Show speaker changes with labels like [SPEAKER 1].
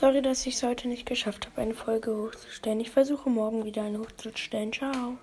[SPEAKER 1] Sorry, dass ich es heute nicht geschafft habe, eine Folge hochzustellen. Ich versuche morgen wieder eine hochzustellen. Ciao.